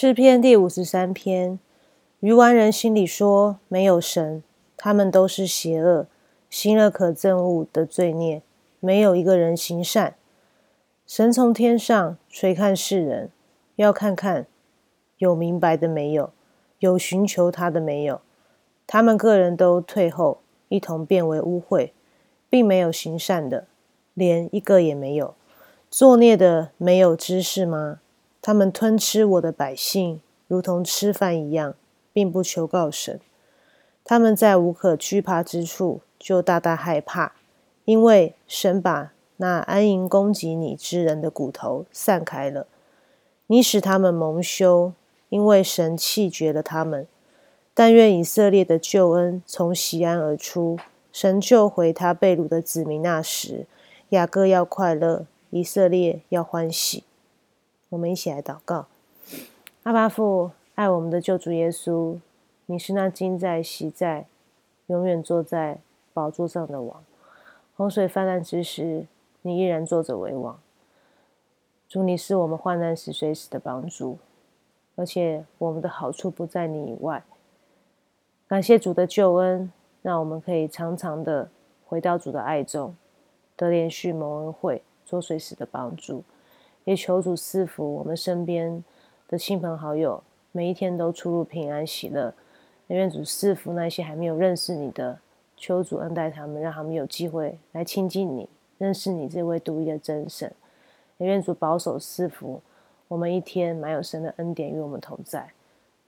诗篇第五十三篇：愚顽人心里说，没有神，他们都是邪恶，行了可憎恶的罪孽，没有一个人行善。神从天上垂看世人，要看看有明白的没有，有寻求他的没有。他们个人都退后，一同变为污秽，并没有行善的，连一个也没有。作孽的没有知识吗？他们吞吃我的百姓，如同吃饭一样，并不求告神。他们在无可惧怕之处，就大大害怕，因为神把那安营攻击你之人的骨头散开了。你使他们蒙羞，因为神弃绝了他们。但愿以色列的救恩从西安而出，神救回他被掳的子民那时，雅各要快乐，以色列要欢喜。我们一起来祷告，阿巴父，爱我们的救主耶稣，你是那今在、昔在、永远坐在宝座上的王。洪水泛滥之时，你依然坐着为王。主，你是我们患难时随时的帮助，而且我们的好处不在你以外。感谢主的救恩，让我们可以常常的回到主的爱中，得连续蒙恩惠，做随时的帮助。也求主赐福我们身边的亲朋好友，每一天都出入平安喜乐。也愿主赐福那些还没有认识你的，求主恩待他们，让他们有机会来亲近你，认识你这位独一的真神。也愿主保守赐福我们一天，满有神的恩典与我们同在。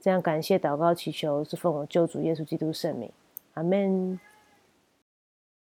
这样感谢祷告祈求，是奉我救主耶稣基督圣名，阿门。